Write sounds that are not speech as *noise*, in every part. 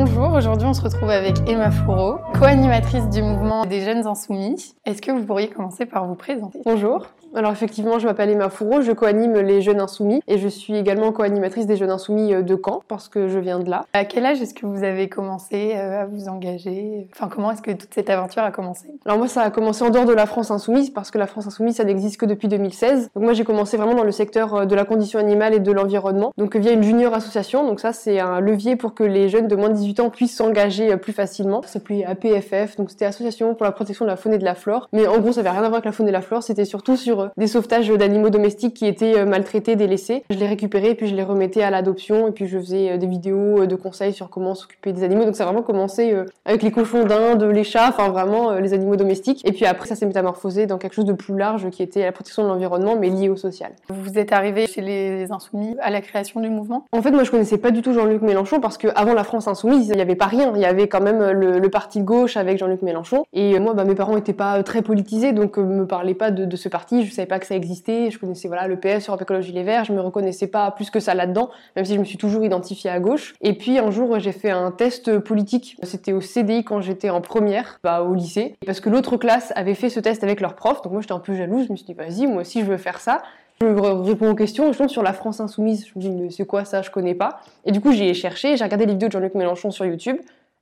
Bonjour, aujourd'hui on se retrouve avec Emma Fourreau, co-animatrice du mouvement des jeunes insoumis. Est-ce que vous pourriez commencer par vous présenter? Bonjour. Alors effectivement, je m'appelle Emma Fourreau, je co-anime les Jeunes Insoumis et je suis également co-animatrice des Jeunes Insoumis euh, de Caen parce que je viens de là. À quel âge est-ce que vous avez commencé euh, à vous engager? Enfin, comment est-ce que toute cette aventure a commencé? Alors moi, ça a commencé en dehors de la France Insoumise parce que la France Insoumise, ça n'existe que depuis 2016. Donc moi, j'ai commencé vraiment dans le secteur euh, de la condition animale et de l'environnement. Donc via une junior association. Donc ça, c'est un levier pour que les jeunes de moins de 18 ans puissent s'engager plus facilement. Ça s'appelait APFF, donc c'était Association pour la protection de la faune et de la flore. Mais en gros, ça avait rien à voir avec la faune et la flore. C'était surtout sur des sauvetages d'animaux domestiques qui étaient euh, maltraités, délaissés. Je les récupérais, puis je les remettais à l'adoption, et puis je faisais euh, des vidéos euh, de conseils sur comment s'occuper des animaux. Donc ça a vraiment commencé avec les cochons d'Inde, les chats, enfin vraiment les animaux domestiques. Et puis après, ça s'est métamorphosé dans quelque chose de plus large qui était la protection de l'environnement, mais lié au social. Vous êtes arrivé chez les Insoumis à la création du mouvement? En fait, moi je connaissais pas du tout Jean-Luc Mélenchon parce qu'avant la France Insoumise, il n'y avait pas rien. Il y avait quand même le, parti de gauche avec Jean-Luc Mélenchon. Et moi, bah, mes parents n'étaient pas très politisés, donc me parlaient pas de, de ce parti. Je savais pas que ça existait. Je connaissais voilà le PS, Europe Écologie Les Verts. Je me reconnaissais pas plus que ça là-dedans, même si je me suis toujours identifiée à gauche. Et puis un jour, j'ai fait un test politique. C'était au CDI quand j'étais en première, bah, au lycée, parce que l'autre classe avait fait ce test avec leur prof. Donc moi, j'étais un peu jalouse. Je me suis dit, vas-y, moi aussi, je veux faire ça. Je réponds aux questions, je tombe sur la France Insoumise. Je me dis, mais c'est quoi ça? Je connais pas. Et du coup, j'ai cherché, j'ai regardé les vidéos de Jean-Luc Mélenchon sur YouTube.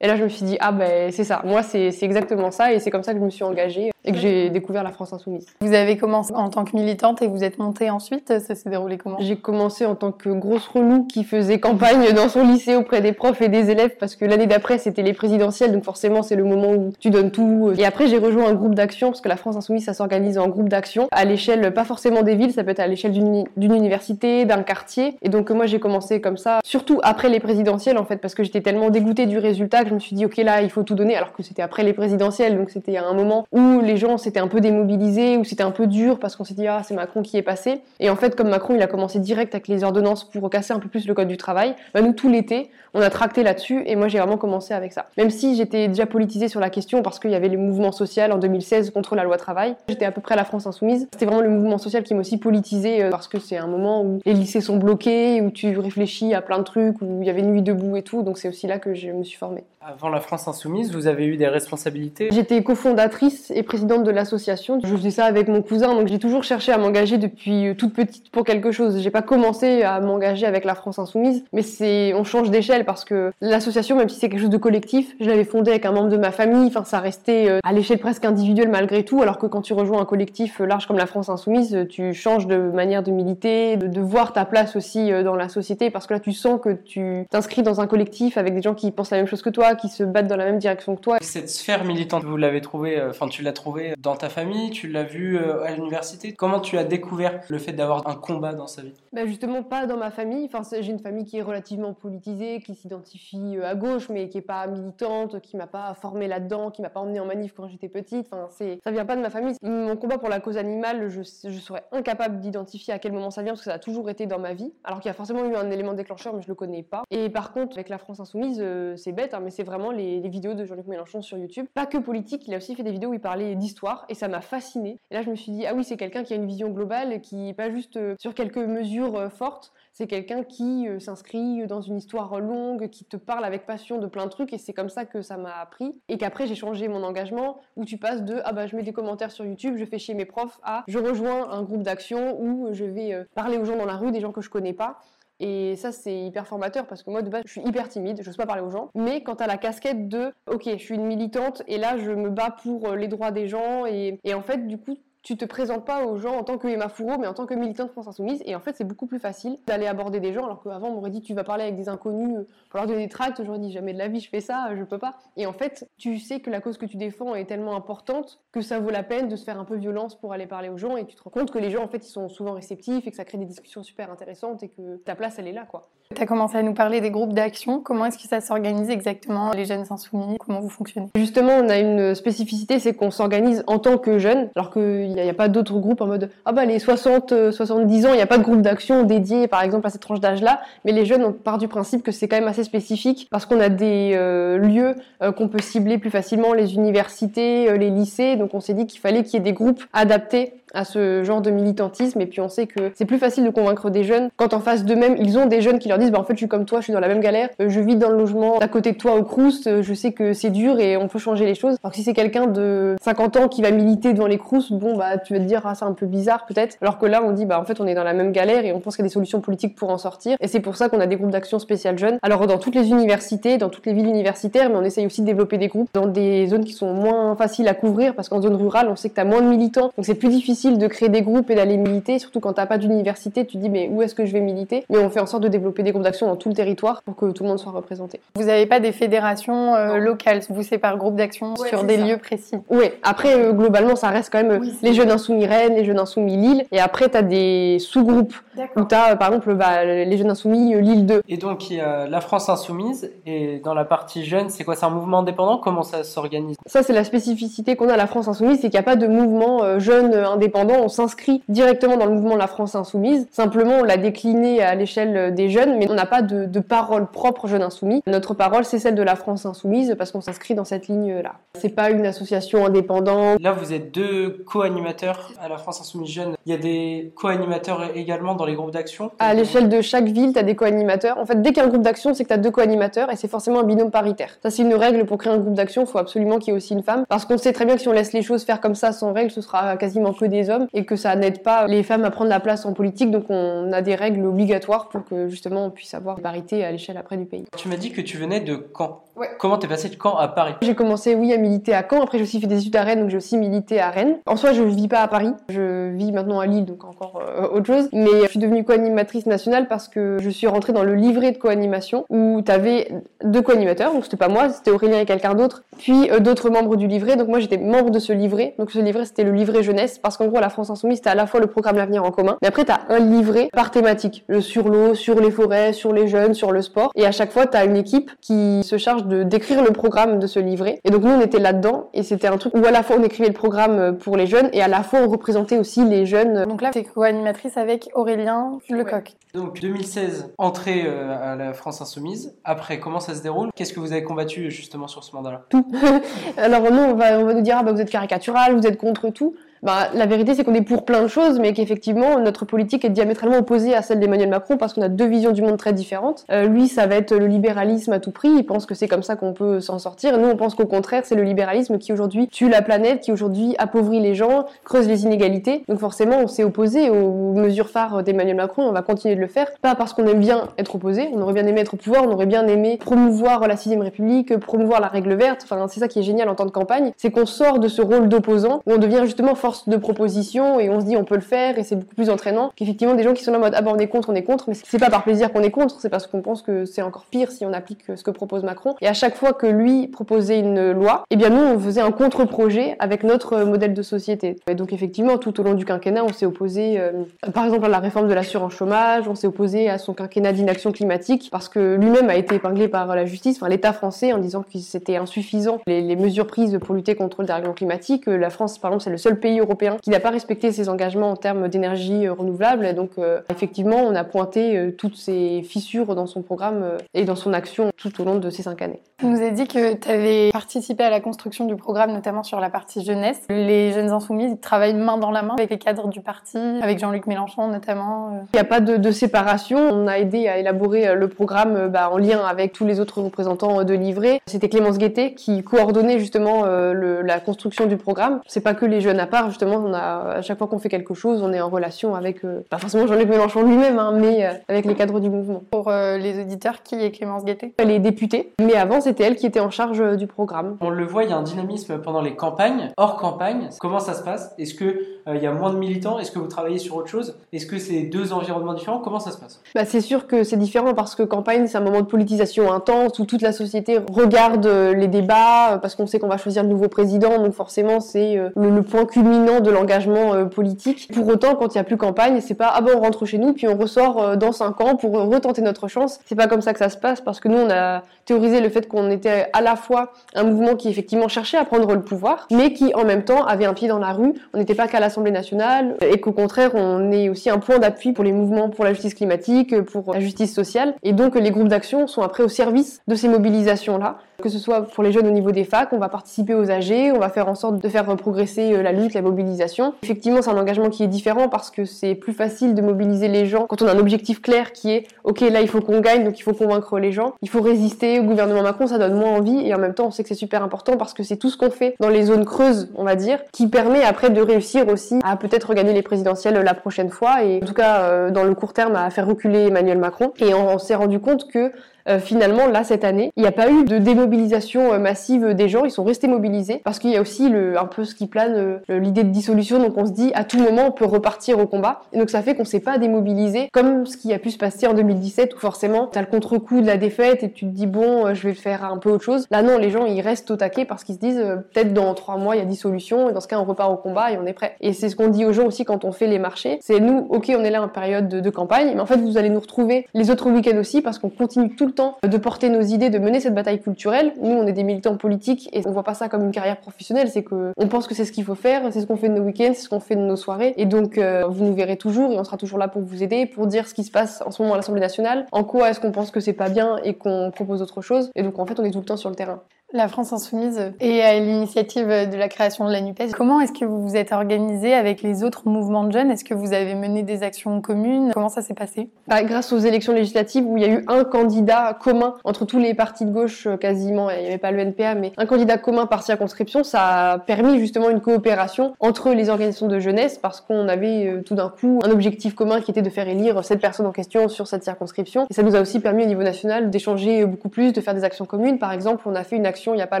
Et là, je me suis dit, ah ben c'est ça, moi c'est exactement ça, et c'est comme ça que je me suis engagée et que j'ai découvert la France Insoumise. Vous avez commencé en tant que militante et vous êtes montée ensuite, ça s'est déroulé comment? J'ai commencé en tant que grosse relou qui faisait campagne dans son lycée auprès des profs et des élèves, parce que l'année d'après c'était les présidentielles, donc forcément c'est le moment où tu donnes tout. Et après j'ai rejoint un groupe d'action, parce que la France Insoumise ça s'organise en groupe d'action, à l'échelle pas forcément des villes, ça peut être à l'échelle d'une université, d'un quartier. Et donc moi j'ai commencé comme ça, surtout après les présidentielles en fait, parce que j'étais tellement dégoûtée du résultat que je me suis dit ok là il faut tout donner alors que c'était après les présidentielles donc c'était un moment où les gens s'étaient un peu démobilisés où c'était un peu dur parce qu'on s'est dit ah c'est Macron qui est passé. Et en fait comme Macron il a commencé direct avec les ordonnances pour casser un peu plus le code du travail bah, nous tout l'été on a tracté là-dessus et moi j'ai vraiment commencé avec ça. Même si j'étais déjà politisée sur la question parce qu'il y avait le mouvement social en 2016 contre la loi travail j'étais à peu près à la France insoumise. C'était vraiment le mouvement social qui m'a aussi politisé euh, parce que c'est un moment où les lycées sont bloqués où tu réfléchis à plein de trucs où il y avait nuit debout et tout donc c'est aussi là que je me suis formée avant la France Insoumise, vous avez eu des responsabilités J'étais cofondatrice et présidente de l'association. Je faisais ça avec mon cousin, donc j'ai toujours cherché à m'engager depuis euh, toute petite pour quelque chose. J'ai pas commencé à m'engager avec la France Insoumise, mais c'est on change d'échelle parce que l'association, même si c'est quelque chose de collectif, je l'avais fondée avec un membre de ma famille. Enfin, ça restait euh, à l'échelle presque individuelle malgré tout. Alors que quand tu rejoins un collectif euh, large comme la France Insoumise, tu changes de manière de militer, de, de voir ta place aussi dans la société, parce que là, tu sens que tu t'inscris dans un collectif avec des gens qui pensent la même chose que toi qui se battent dans la même direction que toi. Cette sphère militante, vous l'avez trouvée, euh, enfin tu l'as trouvée dans ta famille, tu l'as vue euh, à l'université. Comment tu as découvert le fait d'avoir un combat dans sa vie? Bah Justement pas dans ma famille. Enfin j'ai une famille qui est relativement politisée, qui s'identifie euh, à gauche, mais qui est pas militante, qui m'a pas formée là-dedans, qui m'a pas emmenée en manif quand j'étais petite. Enfin ça vient pas de ma famille. Mon combat pour la cause animale, je, je serais incapable d'identifier à quel moment ça vient parce que ça a toujours été dans ma vie. Alors qu'il y a forcément eu un élément déclencheur, mais je le connais pas. Et par contre avec la France insoumise, c'est bête, hein, mais c'est vraiment les, vidéos de Jean-Luc Mélenchon sur YouTube. Pas que politique, il a aussi fait des vidéos où il parlait d'histoire et ça m'a fasciné. Et là, je me suis dit, ah oui, c'est quelqu'un qui a une vision globale, qui est pas juste euh, sur quelques mesures euh, fortes, c'est quelqu'un qui euh, s'inscrit dans une histoire longue, qui te parle avec passion de plein de trucs et c'est comme ça que ça m'a appris. Et qu'après, j'ai changé mon engagement où tu passes de, ah bah, je mets des commentaires sur YouTube, je fais chier mes profs à, je rejoins un groupe d'action où je vais parler aux gens dans la rue, des gens que je connais pas. Et ça, c'est hyper formateur parce que moi, de base, je suis hyper timide, je n'ose pas parler aux gens. Mais quand as la casquette de, ok, je suis une militante et là, je me bats pour euh, les droits des gens et en fait, du coup, tu te présentes pas aux gens en tant que Emma Fourreau, mais en tant que militante France Insoumise. Et en fait, c'est beaucoup plus facile d'aller aborder des gens, alors qu'avant, on m'aurait dit tu vas parler avec des inconnus pour leur donner des tracts. J'aurais dit jamais de la vie, je fais ça, je peux pas. Et en fait, tu sais que la cause que tu défends est tellement importante que ça vaut la peine de se faire un peu violence pour aller parler aux gens. Et tu te rends compte que les gens, en fait, ils sont souvent réceptifs et que ça crée des discussions super intéressantes et que ta place, elle est là, quoi. Tu as commencé à nous parler des groupes d'action. Comment est-ce que ça s'organise exactement, les jeunes insoumis? Comment vous fonctionnez? Justement, on a une spécificité, c'est qu'on s'organise en tant que jeunes, alors qu'il n'y a, pas d'autres groupes en mode ah bah les 60, 70 euh, ans, il n'y a pas de groupe d'action dédié par exemple à cette tranche d'âge-là. Mais les jeunes, on part du principe que c'est quand même assez spécifique parce qu'on a des euh, lieux euh, qu'on peut cibler plus facilement, les universités, les lycées. Donc on s'est dit qu'il fallait qu'il y ait des groupes adaptés à ce genre de militantisme. Et puis on sait que c'est plus facile de convaincre des jeunes quand en face d'eux-mêmes, ils ont des jeunes qui leur disent bah, en fait, je suis comme toi, je suis dans la même galère, euh, je vis dans le logement à côté de toi au Crous, euh, je sais que c'est dur et on peut changer les choses. Alors que si c'est quelqu'un de 50 ans qui va militer devant les Crous, bon, bah, tu vas te dire, ah, c'est un peu bizarre peut-être. Alors que là, on dit, bah, en fait, on est dans la même galère et on pense qu'il y a des solutions politiques pour en sortir. Et c'est pour ça qu'on a des groupes d'action spéciales jeunes. Alors, dans toutes les universités, dans toutes les villes universitaires, mais on essaye aussi de développer des groupes dans des zones qui sont moins faciles à couvrir parce qu'en zone rurale, on sait que tu as moins de militants. Donc, c'est plus difficile de créer des groupes et d'aller militer, surtout quand t'as pas d'université, tu te dis, mais où est-ce que je vais militer? Mais on fait en sorte de développer des groupes d'action dans tout le territoire pour que tout le monde soit représenté. Vous n'avez pas des fédérations euh, locales, vous c'est par groupe d'action Ouais, sur des ça. lieux précis. Oui, après, euh, globalement, ça reste quand même euh, Oui, les jeunes insoumis Rennes, les jeunes insoumis Lille. Et après, tu as des sous-groupes où tu as, par exemple, bah, les jeunes insoumis euh, Lille 2. Et donc, il y a la France Insoumise, et dans la partie jeune, c'est quoi? C'est un mouvement indépendant? Comment ça s'organise? Ça, c'est la spécificité qu'on a à la France Insoumise, c'est qu'il n'y a pas de mouvement euh, jeune euh, indépendant. On s'inscrit directement dans le mouvement de la France Insoumise. Simplement, on l'a décliné à l'échelle euh, des jeunes, mais on n'a pas de, de parole propre jeune insoumis. Notre parole, c'est celle de la France Insoumise parce qu'on s'inscrit dans cette ligne-là. C'est pas une association indépendante. Là, vous êtes deux co-animateurs à la France Insoumise Jeune. Il y a des co-animateurs également dans les groupes d'action À l'échelle de chaque ville, tu as des co-animateurs. En fait, dès qu'il y a un groupe d'action, c'est que tu as deux co-animateurs et c'est forcément un binôme paritaire. Ça, c'est une règle pour créer un groupe d'action. Il faut absolument qu'il y ait aussi une femme. Parce qu'on sait très bien que si on laisse les choses faire comme ça sans règles, ce sera quasiment que des hommes et que ça n'aide pas les femmes à prendre la place en politique. Donc, on a des règles obligatoires pour que justement on puisse avoir parité à l'échelle après du pays. Tu m'as dit que tu venais de Caen. Ouais. Comment t'es passé de Caen à Paris? J'ai commencé, oui, à militer à Caen. Après, j'ai aussi fait des études à Rennes, donc j'ai aussi milité à Rennes. En soi, je vis pas à Paris. Je vis maintenant à Lille, donc encore euh, autre chose. Mais je suis devenue co-animatrice nationale parce que je suis rentrée dans le livret de co-animation où tu avais deux co-animateurs. Donc, c'était pas moi, c'était Aurélien et quelqu'un d'autre. Puis euh, d'autres membres du livret. Donc, moi, j'étais membre de ce livret. Donc, ce livret, c'était le livret jeunesse parce qu'en gros, la France Insoumise, c'était à la fois le programme L'avenir en commun. Mais après, tu as un livret par thématique. Le sur l'eau, sur les forêts, sur les jeunes, sur le sport. Et à chaque fois, tu as une équipe qui se charge de d'écrire le programme de ce livret. Et donc, nous, on était là-dedans. Et c'était un truc où à la fois, on écrivait le programme pour les jeunes et à la fois, on représentait aussi les jeunes. Donc là, tu es co-animatrice avec Aurélien Lecoq. Donc 2016, entrée euh, à la France Insoumise. Après, comment ça se déroule? Qu'est-ce que vous avez combattu justement sur ce mandat-là? Tout. *laughs* Alors nous, on va, on va nous dire, ah, bah, vous êtes caricatural, vous êtes contre tout. Bah, la vérité, c'est qu'on est pour plein de choses, mais qu'effectivement, notre politique est diamétralement opposée à celle d'Emmanuel Macron parce qu'on a deux visions du monde très différentes. Euh, lui, ça va être le libéralisme à tout prix. Il pense que c'est comme ça qu'on peut s'en sortir. Nous, on pense qu'au contraire, c'est le libéralisme qui aujourd'hui tue la planète, qui aujourd'hui appauvrit les gens, creuse les inégalités. Donc forcément, on s'est opposé aux mesures phares d'Emmanuel Macron. On va continuer de le faire. Pas parce qu'on aime bien être opposé. On aurait bien aimé être au pouvoir. On aurait bien aimé promouvoir la sixième République, promouvoir la règle verte. Enfin, c'est ça qui est génial en temps de campagne. C'est qu'on sort de ce rôle d'opposant où on devient justement de proposition et on se dit on peut le faire et c'est beaucoup plus entraînant qu'effectivement des gens qui sont là en mode ah ben on est contre, on est contre, mais c'est pas par plaisir qu'on est contre, c'est parce qu'on pense que c'est encore pire si on applique ce que propose Macron. Et à chaque fois que lui proposait une loi, eh bien nous on faisait un contre-projet avec notre modèle de société. Et donc effectivement tout au long du quinquennat on s'est opposé euh, par exemple à la réforme de l'assurance chômage, on s'est opposé à son quinquennat d'inaction climatique parce que lui-même a été épinglé par la justice, enfin l'État français en disant que c'était insuffisant les, les mesures prises pour lutter contre le dérèglement climatique. La France par exemple c'est le seul pays européen qui n'a pas respecté ses engagements en termes d'énergie euh, renouvelable. Et donc, euh, effectivement, on a pointé euh, toutes ces fissures dans son programme et dans son action tout au long de ces cinq années. Tu nous as dit que tu avais participé à la construction du programme, notamment sur la partie jeunesse. Les jeunes insoumis ils travaillent main dans la main avec les cadres du parti, avec Jean-Luc Mélenchon notamment. Il n'y a pas de, de séparation. On a aidé à élaborer le programme bah, en lien avec tous les autres représentants de Livré. C'était Clémence Guettet qui coordonnait justement euh, le- la construction du programme. C'est pas que les jeunes à part, justement, on a, à chaque fois qu'on fait quelque chose, on est en relation avec, euh, pas forcément Jean-Luc Mélenchon lui-même, hein, mais euh, avec les cadres du mouvement. Pour euh, les auditeurs, qui est Clémence Guettet? Elle est députée, mais avant c'était elle qui était en charge euh, du programme. On le voit, il y a un dynamisme pendant les campagnes. Hors campagne, comment ça se passe? Est-ce que euh, il y a moins de militants? Est-ce que vous travaillez sur autre chose? Est-ce que c'est deux environnements différents? Comment ça se passe? Bah, c'est sûr que c'est différent parce que campagne, c'est un moment de politisation intense où toute la société regarde les débats parce qu'on sait qu'on va choisir le nouveau président, donc forcément c'est euh, le, le point culminant de l'engagement euh, politique. Pour autant, quand il n'y a plus campagne, c'est pas ah bon on rentre chez nous puis on ressort euh, dans cinq ans pour retenter notre chance. C'est pas comme ça que ça se passe parce que nous on a théorisé le fait qu'on était à la fois un mouvement qui effectivement cherchait à prendre le pouvoir, mais qui en même temps avait un pied dans la rue. On n'était pas qu'à l'Assemblée nationale et qu'au contraire on est aussi un point d'appui pour les mouvements pour la justice climatique, pour la justice sociale. Et donc les groupes d'action sont après au service de ces mobilisations-là, que ce soit pour les jeunes au niveau des facs, on va participer aux AG, on va faire en sorte de faire progresser euh, la lutte, la mobilisation. Effectivement, c'est un engagement qui est différent parce que c'est plus facile de mobiliser les gens quand on a un objectif clair qui est ok là il faut qu'on gagne donc il faut convaincre les gens, il faut résister au gouvernement Macron, ça donne moins envie et en même temps on sait que c'est super important parce que c'est tout ce qu'on fait dans les zones creuses, on va dire, qui permet après de réussir aussi à peut-être regagner les présidentielles la prochaine fois et en tout cas euh, dans le court terme à faire reculer Emmanuel Macron. Et on s'est rendu compte que euh, finalement, là, cette année, il n'y a pas eu de démobilisation euh, massive des gens, ils sont restés mobilisés, parce qu'il y a aussi le, un peu ce qui plane, euh, l'idée de dissolution, donc on se dit, à tout moment, on peut repartir au combat, et donc ça fait qu'on ne s'est pas démobilisé, comme ce qui a pu se passer en 2017, où forcément, tu as le contre-coup de la défaite, et tu te dis, bon, je vais faire un peu autre chose. Là, non, les gens, ils restent au taquet, parce qu'ils se disent, peut-être dans trois mois, il y a dissolution, et dans ce cas, on repart au combat, et on est prêt. Et c'est ce qu'on dit aux gens aussi quand on fait les marchés, c'est nous, ok, on est là en période de, de campagne, mais en fait, vous allez nous retrouver les autres week-ends aussi, parce qu'on continue tout le de porter nos idées, de mener cette bataille culturelle. Nous, on est des militants politiques et on voit pas ça comme une carrière professionnelle. C'est que on pense que c'est ce qu'il faut faire, c'est ce qu'on fait de nos week-ends, c'est ce qu'on fait de nos soirées. Et donc, euh, vous nous verrez toujours et on sera toujours là pour vous aider, pour dire ce qui se passe en ce moment à l'Assemblée nationale, en quoi est-ce qu'on pense que c'est pas bien et qu'on propose autre chose. Et donc, en fait, on est tout le temps sur le terrain. La France Insoumise et à l'initiative de la création de la NUPES. Comment est-ce que vous vous êtes organisé avec les autres mouvements de jeunes? Est-ce que vous avez mené des actions communes? Comment ça s'est passé? Bah, Grâce aux élections législatives où il y a eu un candidat commun entre tous les partis de gauche euh, quasiment, il n'y avait pas le NPA, mais un candidat commun par circonscription, ça a permis justement une coopération entre les organisations de jeunesse parce qu'on avait euh, tout d'un coup un objectif commun qui était de faire élire cette personne en question sur cette circonscription. Et ça nous a aussi permis au niveau national d'échanger beaucoup plus, de faire des actions communes. Par exemple, on a fait une action il n'y a pas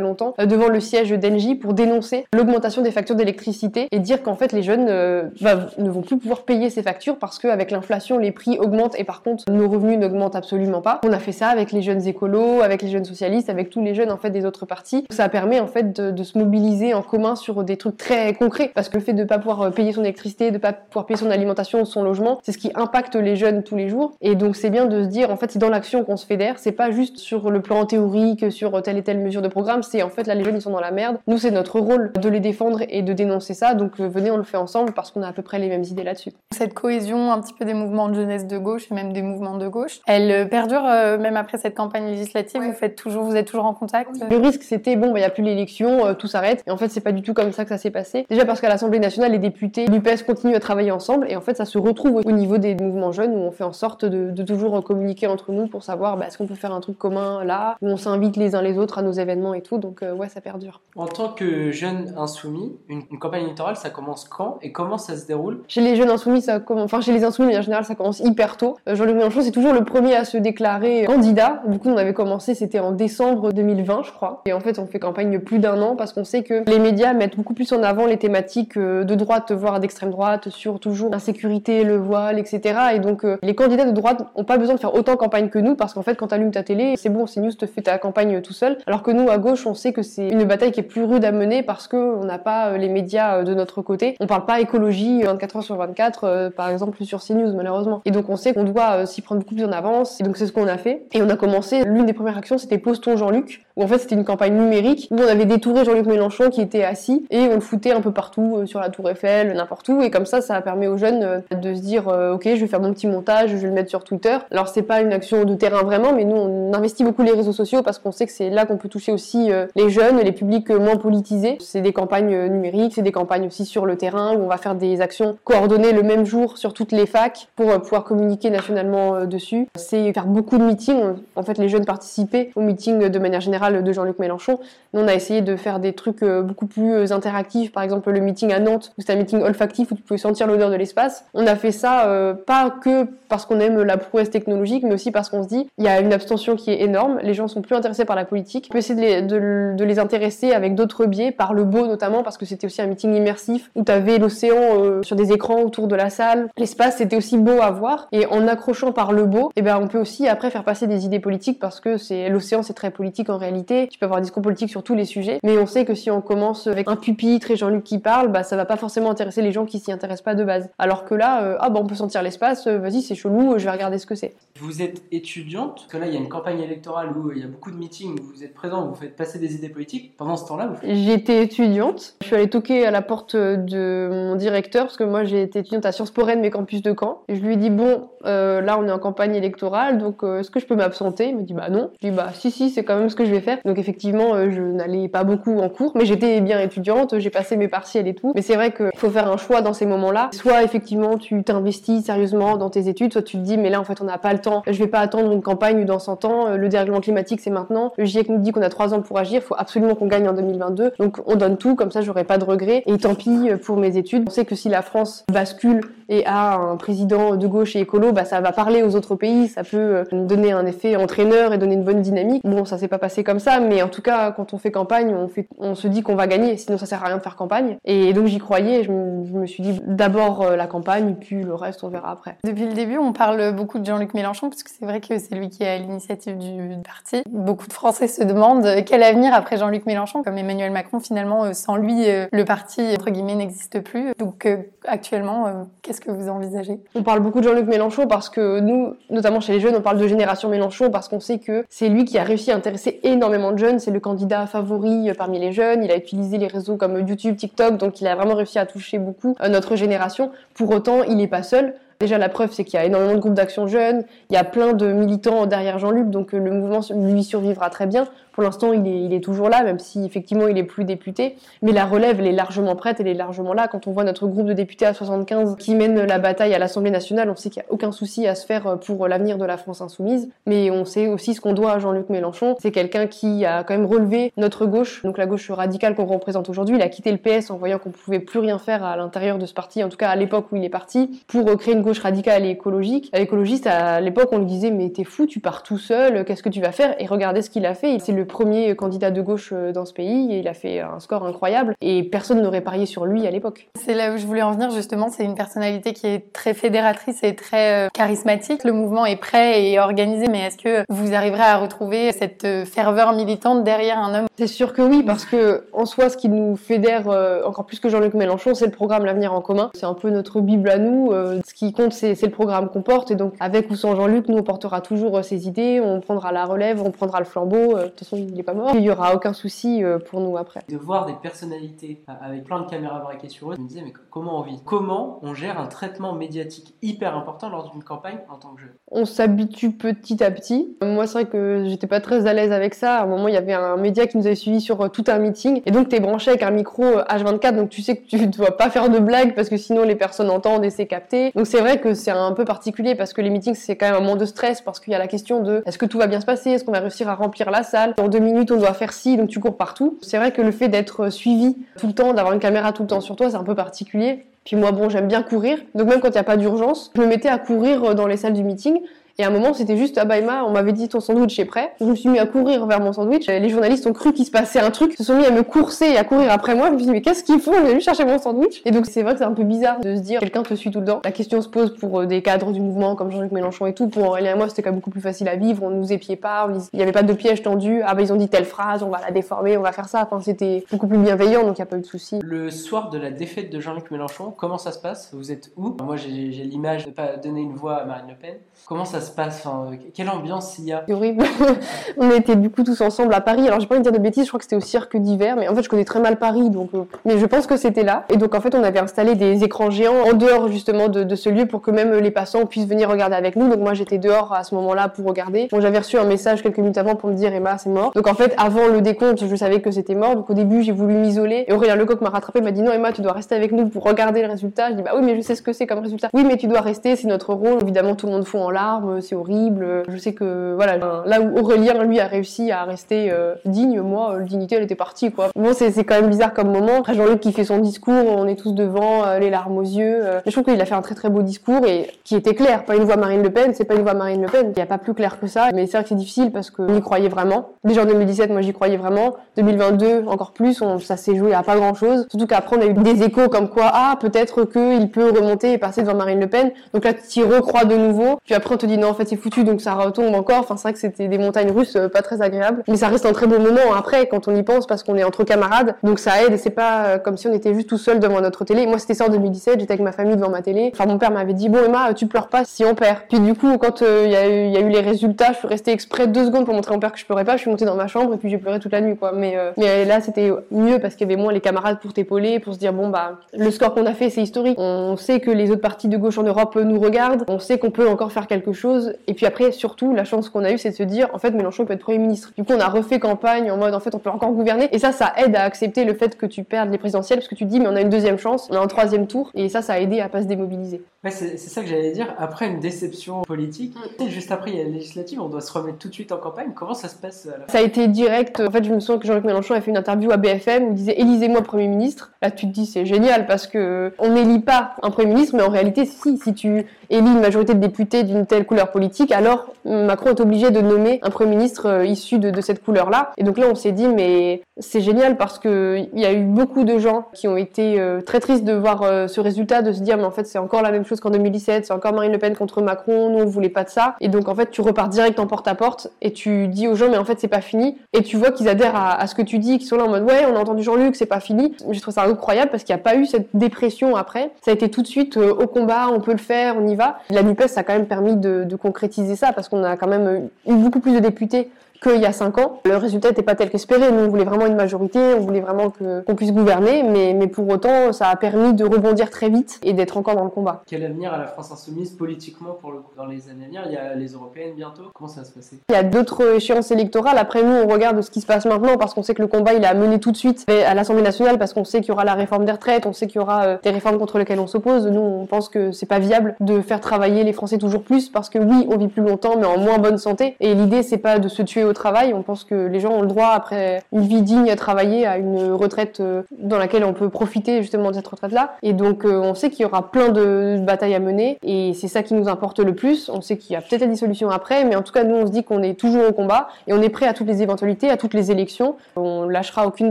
longtemps euh, devant le siège d'Engie pour dénoncer l'augmentation des factures d'électricité et dire qu'en fait les jeunes euh, bah, ne vont plus pouvoir payer ces factures parce qu'avec l'inflation les prix augmentent et par contre nos revenus n'augmentent absolument pas. On a fait ça avec les jeunes écolos, avec les jeunes socialistes, avec tous les jeunes en fait des autres partis. Ça permet en fait de, de se mobiliser en commun sur des trucs très concrets parce que le fait de ne pas pouvoir euh, payer son électricité, de pas pouvoir payer son alimentation, son logement, c'est ce qui impacte les jeunes tous les jours et donc c'est bien de se dire en fait c'est dans l'action qu'on se fédère, c'est pas juste sur le plan théorique, sur telle et telle mesure de programme, c'est en fait là les jeunes ils sont dans la merde. Nous c'est notre rôle de les défendre et de dénoncer ça. Donc euh, venez on le fait ensemble parce qu'on a à peu près les mêmes idées là-dessus. Cette cohésion un petit peu des mouvements de jeunesse de gauche et même des mouvements de gauche, elle euh, perdure euh, même après cette campagne législative? Vous faites toujours, vous êtes toujours en contact? Le risque c'était bon, il bah, n'y a plus l'élection, tout s'arrête. Et en fait c'est pas du tout comme ça que ça s'est passé. Déjà parce qu'à l'Assemblée nationale les députés, l'UPS continuent à travailler ensemble et en fait ça se retrouve au niveau des mouvements jeunes où on fait en sorte de, de toujours communiquer entre nous pour savoir bah, est-ce qu'on peut faire un truc commun là, où on s'invite les uns les autres à nos événements et tout. Donc ouais ça perdure. En tant que jeune insoumis, une, campagne électorale, ça commence quand et comment ça se déroule? Chez les jeunes insoumis, ça commence, enfin chez les insoumis, en général, ça commence hyper tôt. Euh, Jean-Luc Mélenchon, c'est toujours le premier à se déclarer candidat. Du coup, on avait commencé, c'était en décembre 2020, je crois. Et en fait, on fait campagne plus d'un an parce qu'on sait que les médias mettent beaucoup plus en avant les thématiques euh, de droite, voire d'extrême droite, sur toujours l'insécurité, le voile, etc. Et donc, euh, les candidats de droite n'ont pas besoin de faire autant campagne que nous parce qu'en fait, quand tu allumes ta télé, c'est bon, CNews te fait ta campagne tout seul. Alors que nous, gauche, on sait que c'est une bataille qui est plus rude à mener parce qu'on n'a pas euh, les médias euh, de notre côté. On parle pas écologie 24 heures sur 24, euh, par exemple sur CNews malheureusement. Et donc on sait qu'on doit s'y prendre beaucoup plus en avance. Et donc c'est ce qu'on a fait. Et on a commencé. L'une des premières actions, c'était Postons Jean-Luc, où en fait c'était une campagne numérique où on avait détouré Jean-Luc Mélenchon qui était assis et on le foutait un peu partout sur la Tour Eiffel, n'importe où. Et comme ça, ça permis aux jeunes de se dire ok, je vais faire mon petit montage, je vais le mettre sur Twitter. Alors c'est pas une action de terrain vraiment, mais nous on investit beaucoup les réseaux sociaux parce qu'on sait que c'est là qu'on peut toucher aussi les jeunes, les publics moins politisés. C'est des campagnes numériques, c'est des campagnes aussi sur le terrain où on va faire des actions coordonnées le même jour sur toutes les facs pour euh, pouvoir communiquer nationalement euh, dessus. C'est faire beaucoup de meetings. En fait, les jeunes participaient aux meetings de manière générale de Jean-Luc Mélenchon. Nous, on a essayé de faire des trucs euh, beaucoup plus interactifs. Par exemple, le meeting à Nantes, où c'est un meeting olfactif où tu pouvais sentir l'odeur de l'espace. On a fait ça pas que parce qu'on aime la prouesse technologique, mais aussi parce qu'on se dit il y a une abstention qui est énorme. Les gens sont plus intéressés par la politique. On peut essayer de les, intéresser avec d'autres biais, par le beau notamment, parce que c'était aussi un meeting immersif où tu avais l'océan euh, sur des écrans autour de la salle. L'espace c'était aussi beau à voir. Et en accrochant par le beau, eh ben on peut aussi après faire passer des idées politiques parce que l'océan c'est très politique en réalité. Tu peux avoir un discours politique sur tous les sujets, mais on sait que si on commence avec un pupitre et Jean-Luc qui parle, bah ça va pas forcément intéresser les gens qui s'y intéressent pas de base. Alors que là, euh, ah bah on peut sentir l'espace, euh, vas-y c'est chelou, je vais regarder ce que c'est. Vous êtes étudiante, parce que là il y a une campagne électorale où il y a beaucoup de meetings, où vous êtes présent, vous faites passer des idées politiques. Pendant ce temps-là, vous faites... J'étais étudiante. Je suis allée toquer à la porte de mon directeur parce que moi j'ai été étudiante à Sciences Po Rennes, mes campus de Caen. Et je lui ai dit bon, euh, là on est en campagne électorale, donc euh, est-ce que je peux m'absenter? Il me dit bah non. Je lui dis bah si si, c'est quand même ce que je vais Donc effectivement, euh, je n'allais pas beaucoup en cours, mais j'étais bien étudiante, j'ai passé mes partiels et tout. Mais c'est vrai qu'il faut faire un choix dans ces moments-là. Soit effectivement tu t'investis sérieusement dans tes études, soit tu te dis mais là en fait on n'a pas le temps, je vais pas attendre une campagne dans 100 ans, le dérèglement climatique c'est maintenant, le GIEC nous dit qu'on a 3 ans pour agir, il faut absolument qu'on gagne en 2022. Donc on donne tout, comme ça j'aurai pas de regrets. Et tant pis pour mes études. On sait que si la France bascule et a un président de gauche et écolo, bah, ça va parler aux autres pays, ça peut euh, donner un effet entraîneur et donner une bonne dynamique. Bon, ça s'est pas passé comme ça, mais en tout cas, quand on fait campagne, on, se dit qu'on va gagner, sinon ça sert à rien de faire campagne. Et donc j'y croyais, je me, suis dit d'abord euh, la campagne, puis le reste, on verra après. Depuis le début, on parle beaucoup de Jean-Luc Mélenchon, parce que c'est vrai que c'est lui qui est à l'initiative du parti. Beaucoup de Français se demandent quel avenir après Jean-Luc Mélenchon, comme Emmanuel Macron, finalement, euh, sans lui, le parti, entre guillemets, n'existe plus. Donc actuellement, qu'est-ce que vous envisagez? On parle beaucoup de Jean-Luc Mélenchon parce que nous, notamment chez les jeunes, on parle de génération Mélenchon parce qu'on sait que c'est lui qui a réussi à intéresser énormément de jeunes. C'est le candidat favori euh, parmi les jeunes. Il a utilisé les réseaux comme YouTube, TikTok, donc il a vraiment réussi à toucher beaucoup euh, notre génération. Pour autant, il n'est pas seul. Déjà, la preuve, c'est qu'il y a énormément de groupes d'action jeunes, il y a plein de militants derrière Jean-Luc, donc euh, le mouvement lui survivra très bien. Pour l'instant, il est, toujours là, même si effectivement il est plus député. Mais la relève, elle est largement prête, elle est largement là. Quand on voit notre groupe de députés à 75 qui mène la bataille à l'Assemblée nationale, on sait qu'il n'y a aucun souci à se faire pour l'avenir de la France insoumise. Mais on sait aussi ce qu'on doit à Jean-Luc Mélenchon. C'est quelqu'un qui a quand même relevé notre gauche, donc la gauche radicale qu'on représente aujourd'hui. Il a quitté le PS en voyant qu'on pouvait plus rien faire à l'intérieur de ce parti, en tout cas à l'époque où il est parti, pour créer une gauche radicale et écologique. L'écologiste, à l'époque, on lui disait mais t'es fou, tu pars tout seul, qu'est-ce que tu vas faire? Et regardez ce qu'il a fait. C'est le premier candidat de gauche euh, dans ce pays et il a fait un score incroyable et personne n'aurait parié sur lui à l'époque. C'est là où je voulais en venir justement, c'est une personnalité qui est très fédératrice et très euh, charismatique. Le mouvement est prêt et organisé, mais est-ce que vous arriverez à retrouver cette euh, ferveur militante derrière un homme? C'est sûr que oui, parce que en soi, ce qui nous fédère encore plus que Jean-Luc Mélenchon, c'est le programme L'avenir en commun. C'est un peu notre bible à nous. Ce qui compte, c'est le programme qu'on porte et donc avec ou sans Jean-Luc, nous on portera toujours ses idées, on prendra la relève, on prendra le flambeau. De toute façon, il n'est pas mort. Il y aura aucun souci euh, pour nous après. De voir des personnalités avec plein de caméras braquées sur eux, je me disais, mais comment on vit? Comment on gère un traitement médiatique hyper important lors d'une campagne en tant que jeune? On s'habitue petit à petit. Moi, c'est vrai que j'étais pas très à l'aise avec ça. À un moment, il y avait un média qui nous avait suivi sur euh, tout un meeting. Et donc, tu es branché avec un micro H24, euh, donc tu sais que tu ne *laughs* dois pas faire de blagues parce que sinon les personnes entendent et c'est capté. Donc, c'est vrai que c'est un peu particulier parce que les meetings, c'est quand même un moment de stress parce qu'il y a la question de est-ce que tout va bien se passer? Est-ce qu'on va réussir à remplir la salle? En deux minutes, on doit faire ci, donc tu cours partout. C'est vrai que le fait d'être suivi tout le temps, d'avoir une caméra tout le temps sur toi, c'est un peu particulier. Puis moi, bon, j'aime bien courir. Donc même quand il n'y a pas d'urgence, je me mettais à courir dans les salles du meeting. Et à un moment, c'était juste, ah bah on m'avait dit ton sandwich est prêt. Je me suis mis à courir vers mon sandwich. Les journalistes ont cru qu'il se passait un truc, se sont mis à me courser et à courir après moi. Je me suis dit, mais qu'est-ce qu'ils font? Je vais chercher mon sandwich. Et donc, c'est vrai que c'est un peu bizarre de se dire, quelqu'un te suit tout le temps. La question se pose pour euh, des cadres du mouvement comme Jean-Luc Mélenchon et tout. Pour Aurélien et moi, c'était quand même beaucoup plus facile à vivre. On nous épiait pas, il n'y avait pas de piège tendu. Ah bah ils ont dit telle phrase, on va la déformer, on va faire ça. Enfin, c'était beaucoup plus bienveillant, donc il n'y a pas eu de souci. Le soir de la défaite de Jean-Luc Mélenchon, comment ça se passe? Vous êtes où? Moi, j'ai l'image de pas donner une voix à Marine Le Pen. Comment ça se passe quelle ambiance il y a horrible. *laughs* on était du coup tous ensemble à Paris. Alors j'ai pas envie de dire de bêtises, je crois que c'était au cirque d'hiver, mais en fait je connais très mal Paris, donc euh, mais je pense que c'était là. Et donc en fait on avait installé des écrans géants en dehors justement de, ce lieu pour que même les passants puissent venir regarder avec nous. Donc moi j'étais dehors à ce moment-là pour regarder. Bon j'avais reçu un message quelques minutes avant pour me dire Emma c'est mort. Donc en fait avant le décompte je savais que c'était mort. Donc au début j'ai voulu m'isoler et Aurélien Lecoq m'a rattrapé, m'a dit non Emma tu dois rester avec nous pour regarder le résultat. Je dis bah oui mais je sais ce que c'est comme résultat. Oui mais tu dois rester, c'est notre rôle. Évidemment tout le monde fond en larmes, c'est horrible. Je sais que voilà, là où Aurélien lui a réussi à rester euh, digne, moi, le dignité elle était partie quoi. Bon, c'est quand même bizarre comme moment. Après Jean-Luc qui fait son discours, on est tous devant, euh, les larmes aux yeux. Euh. je trouve qu'il a fait un très très beau discours et qui était clair. Pas une voix Marine Le Pen, c'est pas une voix Marine Le Pen. Il n'y a pas plus clair que ça. Mais c'est vrai que c'est difficile parce qu'on y croyait vraiment. Déjà en 2017, moi j'y croyais vraiment. 2022, encore plus, ça s'est joué à pas grand chose. Surtout qu'après on a eu des échos comme quoi, ah peut-être qu'il peut remonter et passer devant Marine Le Pen. Donc là tu y recrois de nouveau. Puis après on te dit non en fait c'est foutu donc ça retombe encore. Enfin c'est vrai que c'était des montagnes russes euh, pas très agréables. Mais ça reste un très bon moment après quand on y pense parce qu'on est entre camarades. Donc ça aide et c'est pas euh, comme si on était juste tout seul devant notre télé. Moi c'était ça en 2017, j'étais avec ma famille devant ma télé. Enfin mon père m'avait dit bon Emma tu pleures pas si on perd. Puis du coup quand euh, il y, a eu les résultats, je suis restée exprès deux secondes pour montrer à mon père que je pleurais pas. Je suis montée dans ma chambre et puis j'ai pleuré toute la nuit quoi. Mais, mais là c'était mieux parce qu'il y avait moins les camarades pour t'épauler, pour se dire bon bah le score qu'on a fait c'est historique. On sait que les autres partis de gauche en Europe nous regardent. On sait qu'on peut encore faire quelque chose chose. Et puis après, surtout, la chance qu'on a eue, c'est de se dire, en fait, Mélenchon peut être Premier ministre. Du coup, on a refait campagne en mode, en fait, on peut encore gouverner. Et ça, ça aide à accepter le fait que tu perdes les présidentielles, parce que tu te dis, mais on a une deuxième chance, on a un troisième tour. Et ça, ça a aidé à pas se démobiliser. Ouais, c'est ça que j'allais dire. Après une déception politique, juste après il y a la législative, on doit se remettre tout de suite en campagne. Comment ça se passe à la Ça a été direct. En fait, je me souviens que Jean-Luc Mélenchon a fait une interview à BFM où il disait Élisez-moi Premier ministre. Là, tu te dis c'est génial parce que on n'élit pas un Premier ministre, mais en réalité, si, si tu élis une majorité de députés d'une telle couleur politique, alors Macron est obligé de nommer un Premier ministre euh, issu de, cette couleur-là. Et donc là, on s'est dit mais c'est génial parce que il y a eu beaucoup de gens qui ont été euh, très tristes de voir euh, ce résultat, de se dire mais en fait c'est encore la même chose qu'en 2017, c'est encore Marine Le Pen contre Macron, nous on voulait pas de ça. Et donc en fait tu repars direct en porte-à-porte et tu dis aux gens mais en fait c'est pas fini. Et tu vois qu'ils adhèrent à, ce que tu dis, qu'ils sont là en mode ouais on a entendu Jean-Luc, c'est pas fini. Je trouve ça incroyable parce qu'il n'y a pas eu cette dépression après. Ça a été tout de suite au combat, on peut le faire, on y va. La NUPES ça a quand même permis de concrétiser ça parce qu'on a quand même eu beaucoup plus de députés qu'il y a cinq ans. Le résultat n'était pas tel qu'espéré. Nous, on voulait vraiment une majorité, on voulait vraiment qu'on puisse gouverner, mais, mais pour autant, ça a permis de rebondir très vite et d'être encore dans le combat. Quel avenir à la France insoumise politiquement pour le coup dans les années à venir? Il y a les européennes bientôt. Comment ça va se passer? Il y a d'autres échéances électorales. Après, nous, on regarde ce qui se passe maintenant parce qu'on sait que le combat, il est à mener tout de suite à l'Assemblée nationale parce qu'on sait qu'il y aura la réforme des retraites, on sait qu'il y aura euh, des réformes contre lesquelles on s'oppose. Nous, on pense que c'est pas viable de faire travailler les Français toujours plus parce que oui, on vit plus longtemps, mais en moins bonne santé. Et l'idée, c'est pas de se tuer travail. On pense que les gens ont le droit, après une vie digne à travailler, à une retraite euh, dans laquelle on peut profiter justement de cette retraite-là. Et donc, euh, on sait qu'il y aura plein de batailles à mener et c'est ça qui nous importe le plus. On sait qu'il y a peut-être la dissolution après, mais en tout cas, nous, on se dit qu'on est toujours au combat et on est prêt à toutes les éventualités, à toutes les élections. On lâchera aucune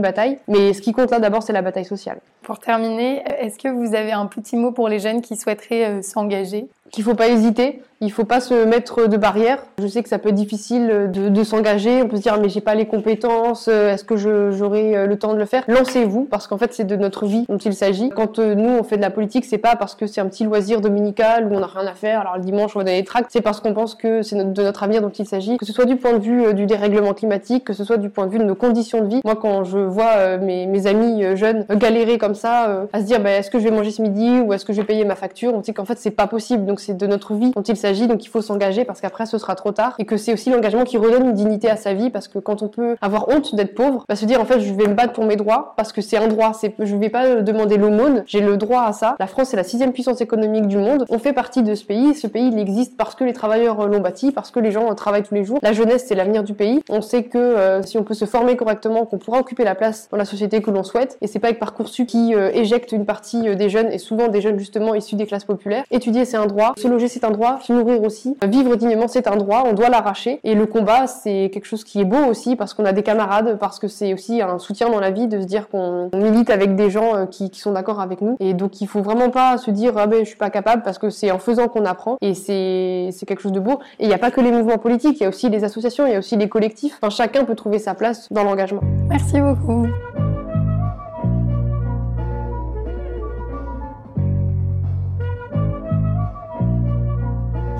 bataille. Mais ce qui compte là d'abord, c'est la bataille sociale. Pour terminer, est-ce que vous avez un petit mot pour les jeunes qui souhaiteraient euh, s'engager? Qu'il faut pas hésiter, il faut pas se mettre de barrières. Je sais que ça peut être difficile de, s'engager, on peut se dire mais j'ai pas les compétences, euh, est-ce que j'aurai euh, le temps de le faire? Lancez-vous parce qu'en fait c'est de notre vie dont il s'agit. Quand euh, nous on fait de la politique, c'est pas parce que c'est un petit loisir dominical où on a rien à faire. Alors le dimanche on va donner des tracts, c'est parce qu'on pense que c'est de notre avenir dont il s'agit, que ce soit du point de vue du dérèglement climatique, que ce soit du point de vue de nos conditions de vie. Moi quand je vois mes, amis jeunes galérer comme ça, à se dire bah, est-ce que je vais manger ce midi ou est-ce que je vais payer ma facture, on sait qu'en fait c'est pas possible. Donc c'est de notre vie dont il s'agit, donc il faut s'engager parce qu'après ce sera trop tard et que c'est aussi l'engagement qui redonne une dignité à sa vie parce que quand on peut avoir honte d'être pauvre, bah, se dire en fait je vais me battre pour mes droits parce que c'est un droit, c'est je vais pas demander l'aumône, j'ai le droit à ça. La France est la sixième puissance économique du monde, on fait partie de ce pays, ce pays il existe parce que les travailleurs euh, l'ont bâti, parce que les gens euh, travaillent tous les jours. La jeunesse c'est l'avenir du pays. On sait que euh, si on peut se former correctement, qu'on pourra occuper la place dans la société que l'on souhaite et c'est pas avec parcoursup qui éjecte une partie des jeunes et souvent des jeunes justement issus des classes populaires. Étudier c'est un droit, se loger c'est un droit, se nourrir aussi, vivre dignement c'est un droit, on doit l'arracher. Et le combat c'est quelque chose qui est beau aussi parce qu'on a des camarades, parce que c'est aussi un soutien dans la vie de se dire qu'on milite avec des gens euh, qui, sont d'accord avec nous. Et donc il faut vraiment pas se dire ah ben je suis pas capable parce que c'est en faisant qu'on apprend. Et c'est c'est quelque chose de beau. Et il n'y a pas que les mouvements politiques, il y a aussi les associations, il y a aussi les collectifs, enfin chacun peut trouver sa place dans l'engagement. Merci beaucoup.